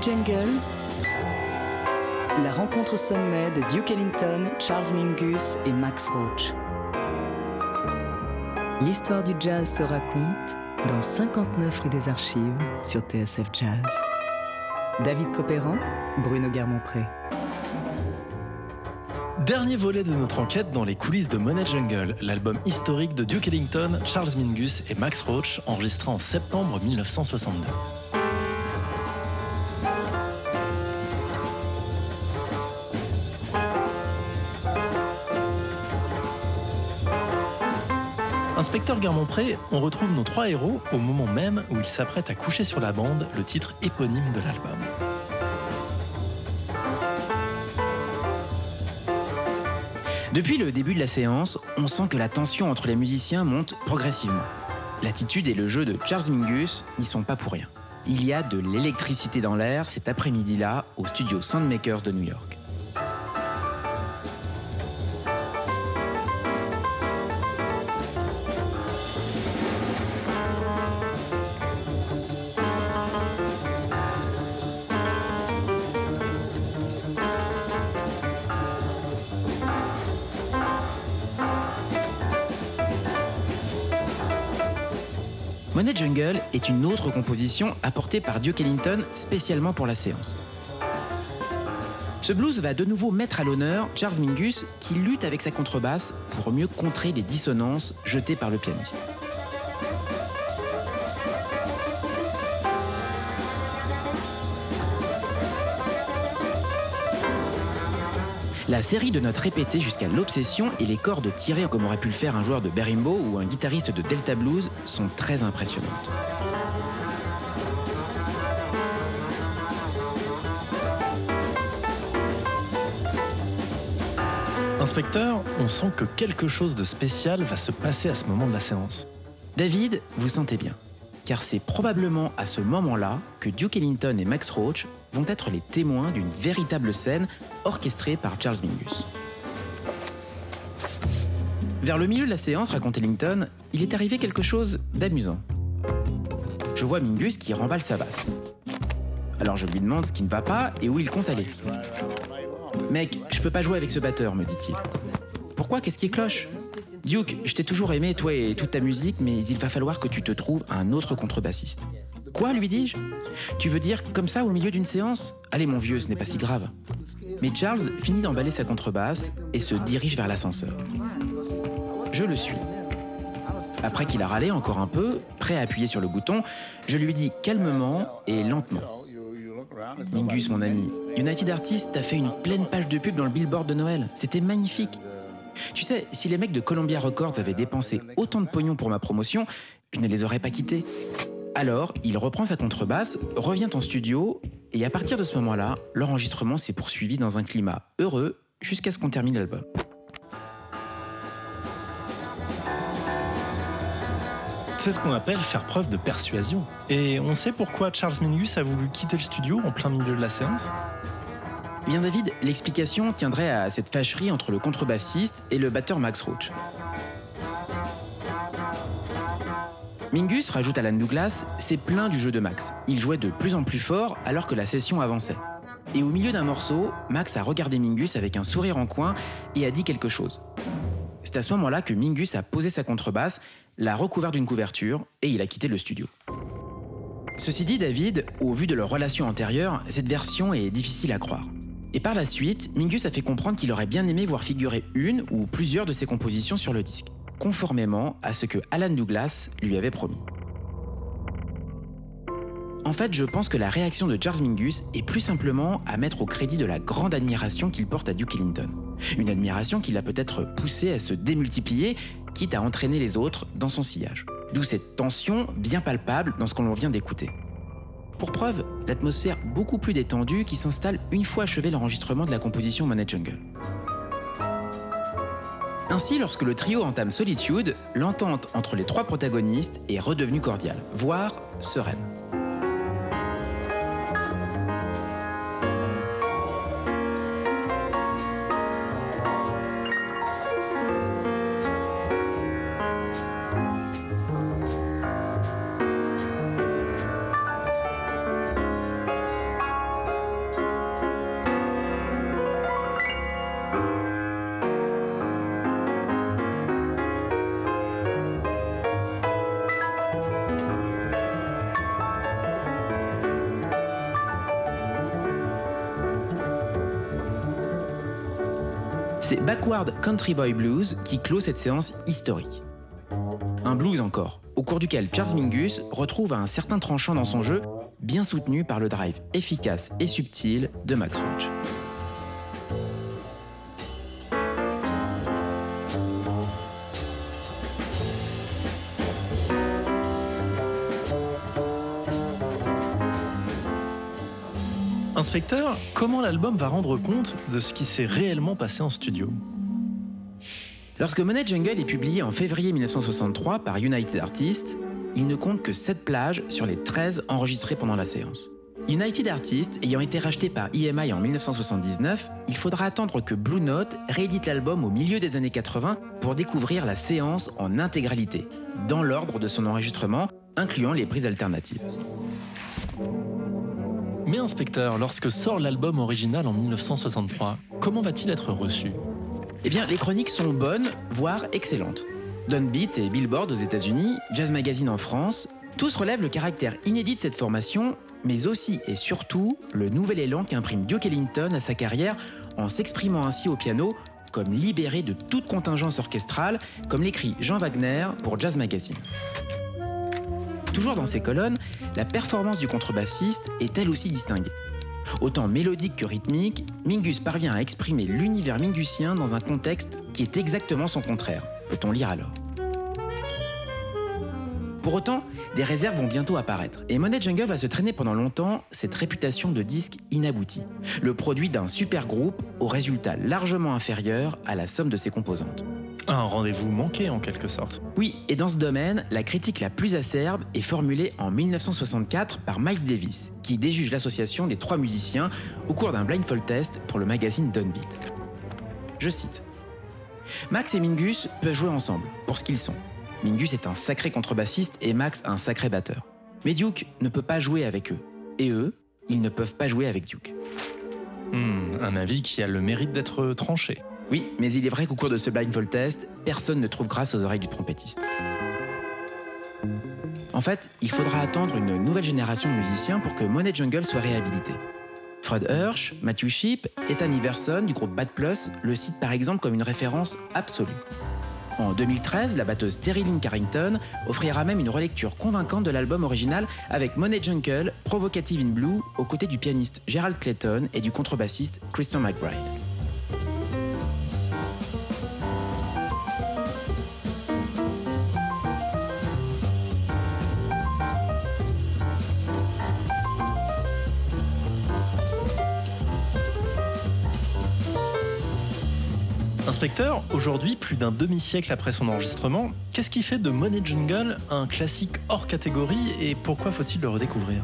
Jungle, la rencontre au sommet de Duke Ellington, Charles Mingus et Max Roach. L'histoire du jazz se raconte dans 59 rue des Archives sur TSF Jazz. David Copéran, Bruno Guermont-Pré. Dernier volet de notre enquête dans les coulisses de Money Jungle, l'album historique de Duke Ellington, Charles Mingus et Max Roach, enregistré en septembre 1962. Inspecteur Guermont-Pré, on retrouve nos trois héros au moment même où ils s'apprêtent à coucher sur la bande le titre éponyme de l'album. Depuis le début de la séance, on sent que la tension entre les musiciens monte progressivement. L'attitude et le jeu de Charles Mingus n'y sont pas pour rien. Il y a de l'électricité dans l'air cet après-midi-là au studio Soundmakers de New York. Money Jungle est une autre composition apportée par Duke Ellington spécialement pour la séance. Ce blues va de nouveau mettre à l'honneur Charles Mingus qui lutte avec sa contrebasse pour mieux contrer les dissonances jetées par le pianiste. La série de notes répétées jusqu'à l'obsession et les cordes tirées comme aurait pu le faire un joueur de berimbo ou un guitariste de Delta Blues sont très impressionnantes. Inspecteur, on sent que quelque chose de spécial va se passer à ce moment de la séance. David, vous sentez bien, car c'est probablement à ce moment-là que Duke Ellington et Max Roach vont être les témoins d'une véritable scène orchestrée par Charles Mingus. Vers le milieu de la séance, raconte Ellington, il est arrivé quelque chose d'amusant. Je vois Mingus qui remballe sa basse. Alors je lui demande ce qui ne va pas et où il compte aller. Mec, je peux pas jouer avec ce batteur, me dit-il. Pourquoi? Qu'est-ce qui cloche? Duke, je t'ai toujours aimé, toi et toute ta musique, mais il va falloir que tu te trouves un autre contrebassiste. Quoi, lui dis-je? Tu veux dire comme ça au milieu d'une séance? Allez mon vieux, ce n'est pas si grave. Mais Charles finit d'emballer sa contrebasse et se dirige vers l'ascenseur. Je le suis. Après qu'il a râlé encore un peu, prêt à appuyer sur le bouton, je lui dis calmement et lentement. Mingus, mon ami, United Artists a fait une pleine page de pub dans le billboard de Noël. C'était magnifique. Tu sais, si les mecs de Columbia Records avaient dépensé autant de pognon pour ma promotion, je ne les aurais pas quittés. Alors, il reprend sa contrebasse, revient en studio, et à partir de ce moment-là, l'enregistrement s'est poursuivi dans un climat heureux jusqu'à ce qu'on termine l'album. C'est ce qu'on appelle faire preuve de persuasion. Et on sait pourquoi Charles Mingus a voulu quitter le studio en plein milieu de la séance Eh Bien David, l'explication tiendrait à cette fâcherie entre le contrebassiste et le batteur Max Roach. Mingus, rajoute Alan Douglas, s'est plaint du jeu de Max. Il jouait de plus en plus fort alors que la session avançait. Et au milieu d'un morceau, Max a regardé Mingus avec un sourire en coin et a dit quelque chose. C'est à ce moment-là que Mingus a posé sa contrebasse, l'a recouvert d'une couverture et il a quitté le studio. Ceci dit, David, au vu de leur relation antérieure, cette version est difficile à croire. Et par la suite, Mingus a fait comprendre qu'il aurait bien aimé voir figurer une ou plusieurs de ses compositions sur le disque, conformément à ce que Alan Douglas lui avait promis. En fait, je pense que la réaction de Charles Mingus est plus simplement à mettre au crédit de la grande admiration qu'il porte à Duke Ellington. Une admiration qui l'a peut-être poussé à se démultiplier, quitte à entraîner les autres dans son sillage. D'où cette tension bien palpable dans ce qu'on vient d'écouter. Pour preuve, l'atmosphère beaucoup plus détendue qui s'installe une fois achevé l'enregistrement de la composition Money Jungle. Ainsi, lorsque le trio entame Solitude, l'entente entre les trois protagonistes est redevenue cordiale, voire sereine. Country Boy Blues qui clôt cette séance historique. Un blues encore, au cours duquel Charles Mingus retrouve un certain tranchant dans son jeu, bien soutenu par le drive efficace et subtil de Max Roach. Inspecteur, comment l'album va rendre compte de ce qui s'est réellement passé en studio? Lorsque Monet Jungle est publié en février 1963 par United Artists, il ne compte que 7 plages sur les 13 enregistrées pendant la séance. United Artists ayant été racheté par EMI en 1979, il faudra attendre que Blue Note réédite l'album au milieu des années 80 pour découvrir la séance en intégralité, dans l'ordre de son enregistrement, incluant les prises alternatives. Mais inspecteur, lorsque sort l'album original en 1963, comment va-t-il être reçu? Eh bien, les chroniques sont bonnes, voire excellentes. Downbeat et Billboard aux États-Unis, Jazz Magazine en France, tous relèvent le caractère inédit de cette formation, mais aussi et surtout le nouvel élan qu'imprime Duke Ellington à sa carrière en s'exprimant ainsi au piano comme libéré de toute contingence orchestrale, comme l'écrit Jean Wagner pour Jazz Magazine. Toujours dans ces colonnes, la performance du contrebassiste est elle aussi distinguée. Autant mélodique que rythmique, Mingus parvient à exprimer l'univers mingusien dans un contexte qui est exactement son contraire, peut-on lire alors? Pour autant, des réserves vont bientôt apparaître, et Monet Jungle va se traîner pendant longtemps cette réputation de disque inabouti, le produit d'un super groupe au résultat largement inférieur à la somme de ses composantes. Un rendez-vous manqué en quelque sorte. Oui, et dans ce domaine, la critique la plus acerbe est formulée en 1964 par Miles Davis, qui déjuge l'association des trois musiciens au cours d'un blindfold test pour le magazine Downbeat. Je cite Max et Mingus peuvent jouer ensemble, pour ce qu'ils sont. Mingus est un sacré contrebassiste et Max un sacré batteur. Mais Duke ne peut pas jouer avec eux. Et eux, ils ne peuvent pas jouer avec Duke. Hmm, un avis qui a le mérite d'être tranché. Oui, mais il est vrai qu'au cours de ce blindfold test, personne ne trouve grâce aux oreilles du trompettiste. En fait, il faudra attendre une nouvelle génération de musiciens pour que Monet Jungle soit réhabilité. Fred Hirsch, Matthew Sheep, Ethan Iverson du groupe Bad Plus le citent par exemple comme une référence absolue. En 2013, la batteuse Terry Lynn Carrington offrira même une relecture convaincante de l'album original avec Monet Jungle, Provocative in Blue, aux côtés du pianiste Gerald Clayton et du contrebassiste Christian McBride. Aujourd'hui, plus d'un demi-siècle après son enregistrement, qu'est-ce qui fait de Money Jungle un classique hors catégorie et pourquoi faut-il le redécouvrir?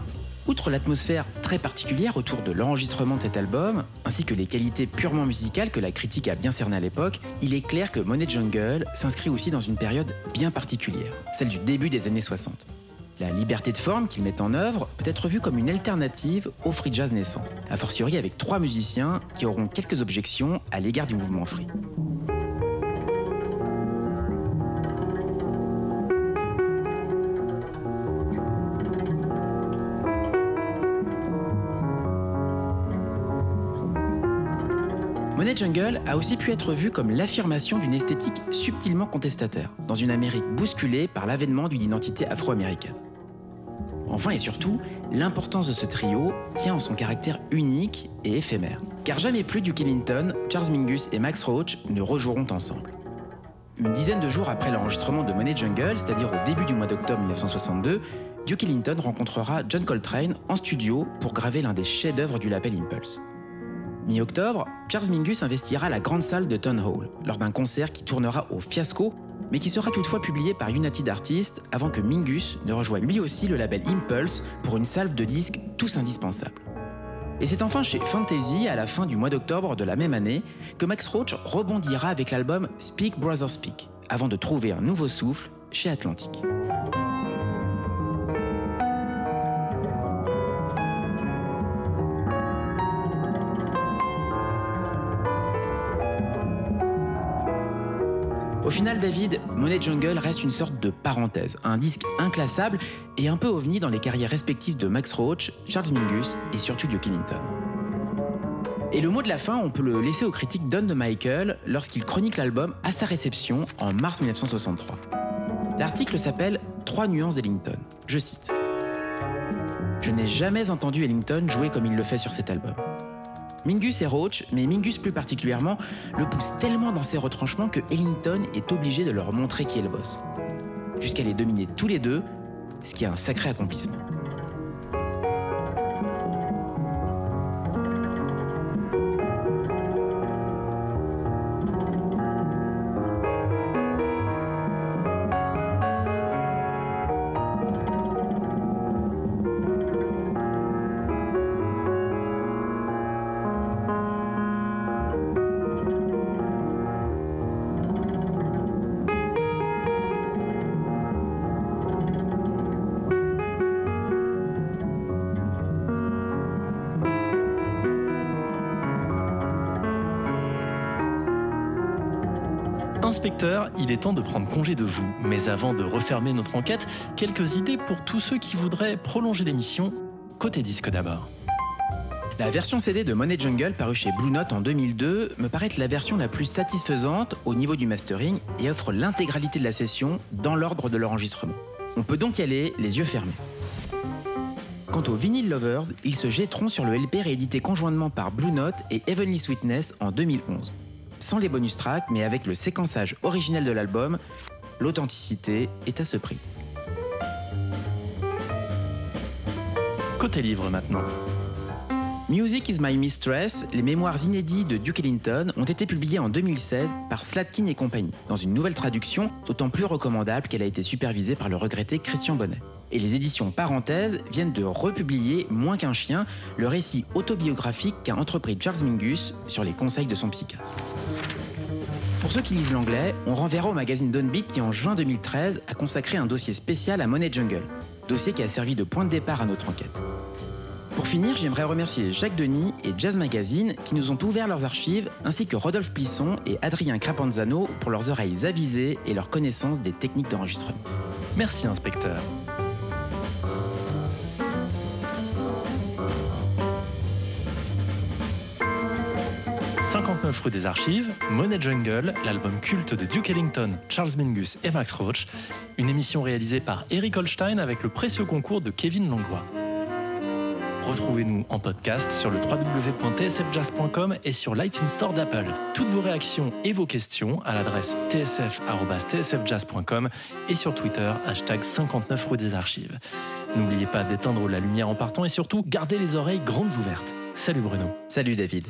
Outre l'atmosphère très particulière autour de l'enregistrement de cet album, ainsi que les qualités purement musicales que la critique a bien cernées à l'époque, il est clair que Money Jungle s'inscrit aussi dans une période bien particulière, celle du début des années 60. La liberté de forme qu'il met en œuvre peut être vue comme une alternative au free jazz naissant, a fortiori avec trois musiciens qui auront quelques objections à l'égard du mouvement free. Monet Jungle a aussi pu être vu comme l'affirmation d'une esthétique subtilement contestataire, dans une Amérique bousculée par l'avènement d'une identité afro-américaine. Enfin et surtout, l'importance de ce trio tient en son caractère unique et éphémère. Car jamais plus Duke Ellington, Charles Mingus et Max Roach ne rejoueront ensemble. Une dizaine de jours après l'enregistrement de Money Jungle, c'est-à-dire au début du mois d'octobre 1962, Duke Ellington rencontrera John Coltrane en studio pour graver l'un des chefs-d'œuvre du label Impulse. Mi-octobre, Charles Mingus investira la grande salle de Town Hall lors d'un concert qui tournera au fiasco, mais qui sera toutefois publié par United Artists avant que Mingus ne rejoigne lui aussi le label Impulse pour une salve de disques tous indispensables. Et c'est enfin chez Fantasy, à la fin du mois d'octobre de la même année, que Max Roach rebondira avec l'album Speak Brother Speak, avant de trouver un nouveau souffle chez Atlantic. Au final, David, Monet Jungle reste une sorte de parenthèse, un disque inclassable et un peu ovni dans les carrières respectives de Max Roach, Charles Mingus et surtout Duke Ellington. Et le mot de la fin, on peut le laisser au critique Don de Michael lorsqu'il chronique l'album à sa réception en mars 1963. L'article s'appelle Trois nuances Ellington. Je cite. Je n'ai jamais entendu Ellington jouer comme il le fait sur cet album. Mingus et Roach, mais Mingus plus particulièrement, le poussent tellement dans ses retranchements que Ellington est obligé de leur montrer qui est le boss. Jusqu'à les dominer tous les deux, ce qui est un sacré accomplissement. Inspecteur, il est temps de prendre congé de vous. Mais avant de refermer notre enquête, quelques idées pour tous ceux qui voudraient prolonger l'émission. Côté disque d'abord. La version CD de Money Jungle parue chez Blue Note en 2002 me paraît être la version la plus satisfaisante au niveau du mastering et offre l'intégralité de la session dans l'ordre de leur enregistrement. On peut donc y aller les yeux fermés. Quant aux Vinyl Lovers, ils se jetteront sur le LP réédité conjointement par Blue Note et Heavenly Sweetness en 2011 sans les bonus tracks, mais avec le séquençage originel de l'album, l'authenticité est à ce prix. Côté livre maintenant. Music is My Mistress, les mémoires inédits de Duke Ellington ont été publiés en 2016 par Slatkin et compagnie, dans une nouvelle traduction d'autant plus recommandable qu'elle a été supervisée par le regretté Christian Bonnet. Et les éditions Parenthèses viennent de republier Moins qu'un chien, le récit autobiographique qu'a entrepris Charles Mingus sur les conseils de son psychiatre. Pour ceux qui lisent l'anglais, on renverra au magazine Downbeat qui en juin 2013 a consacré un dossier spécial à Money Jungle, dossier qui a servi de point de départ à notre enquête. Pour finir, j'aimerais remercier Jacques Denis et Jazz Magazine qui nous ont ouvert leurs archives, ainsi que Rodolphe Plisson et Adrien Crapanzano pour leurs oreilles avisées et leur connaissance des techniques d'enregistrement. Merci, inspecteur. « 59 rue des Archives, Money Jungle, l'album culte de Duke Ellington, Charles Mingus et Max Roach, une émission réalisée par Eric Holstein avec le précieux concours de Kevin Langlois. Retrouvez-nous en podcast sur le www.tsfjazz.com et sur l'iTunes Store d'Apple. Toutes vos réactions et vos questions à l'adresse tsf.tsfjazz.com et sur Twitter, hashtag 59 rue des Archives. N'oubliez pas d'éteindre la lumière en partant et surtout gardez les oreilles grandes ouvertes. Salut Bruno. Salut David.